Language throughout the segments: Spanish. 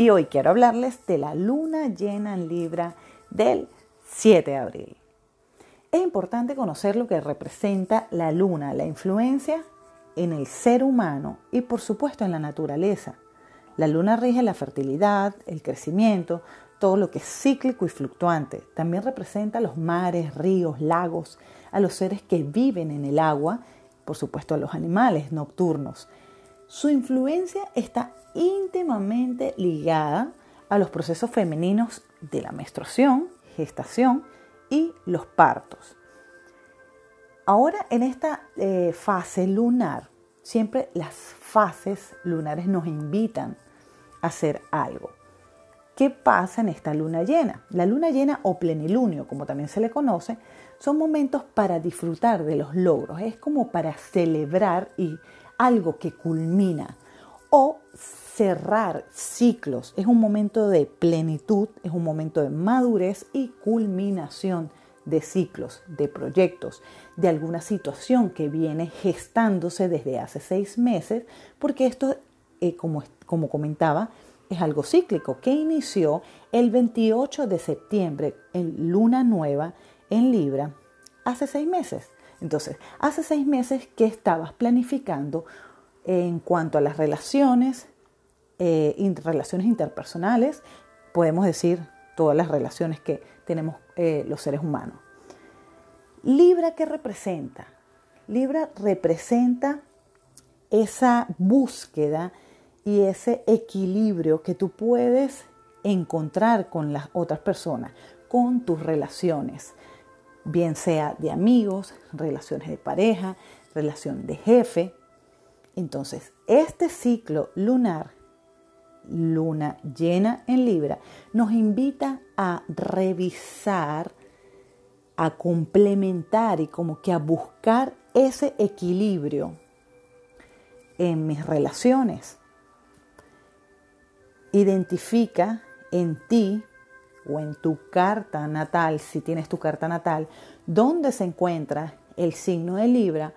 y hoy quiero hablarles de la luna llena en Libra del 7 de abril. Es importante conocer lo que representa la luna, la influencia en el ser humano y por supuesto en la naturaleza. La luna rige la fertilidad, el crecimiento, todo lo que es cíclico y fluctuante. También representa los mares, ríos, lagos, a los seres que viven en el agua, por supuesto a los animales nocturnos. Su influencia está íntimamente ligada a los procesos femeninos de la menstruación, gestación y los partos. Ahora en esta eh, fase lunar, siempre las fases lunares nos invitan a hacer algo. ¿Qué pasa en esta luna llena? La luna llena o plenilunio, como también se le conoce, son momentos para disfrutar de los logros, es como para celebrar y algo que culmina o cerrar ciclos. Es un momento de plenitud, es un momento de madurez y culminación de ciclos, de proyectos, de alguna situación que viene gestándose desde hace seis meses, porque esto, eh, como, como comentaba, es algo cíclico que inició el 28 de septiembre en luna nueva en Libra hace seis meses. Entonces, hace seis meses que estabas planificando en cuanto a las relaciones, eh, relaciones interpersonales, podemos decir todas las relaciones que tenemos eh, los seres humanos. Libra, ¿qué representa? Libra representa esa búsqueda y ese equilibrio que tú puedes encontrar con las otras personas, con tus relaciones, bien sea de amigos, relaciones de pareja, relación de jefe. Entonces, este ciclo lunar, luna llena en Libra, nos invita a revisar, a complementar y como que a buscar ese equilibrio en mis relaciones. Identifica en ti o en tu carta natal, si tienes tu carta natal, dónde se encuentra el signo de Libra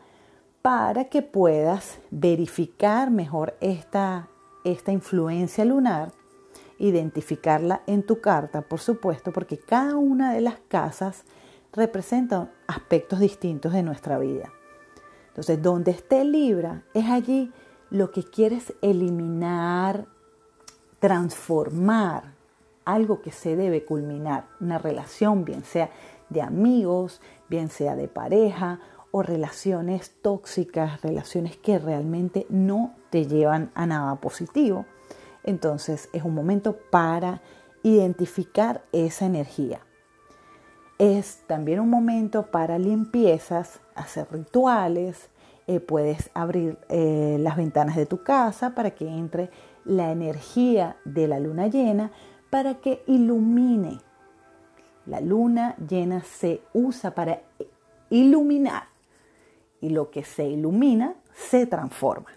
para que puedas verificar mejor esta, esta influencia lunar, identificarla en tu carta, por supuesto, porque cada una de las casas representa aspectos distintos de nuestra vida. Entonces, donde esté Libra, es allí lo que quieres eliminar, transformar, algo que se debe culminar, una relación, bien sea de amigos, bien sea de pareja o relaciones tóxicas, relaciones que realmente no te llevan a nada positivo. Entonces es un momento para identificar esa energía. Es también un momento para limpiezas, hacer rituales, eh, puedes abrir eh, las ventanas de tu casa para que entre la energía de la luna llena, para que ilumine. La luna llena se usa para iluminar y lo que se ilumina se transforma.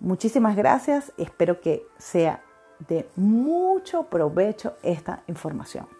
Muchísimas gracias, espero que sea de mucho provecho esta información.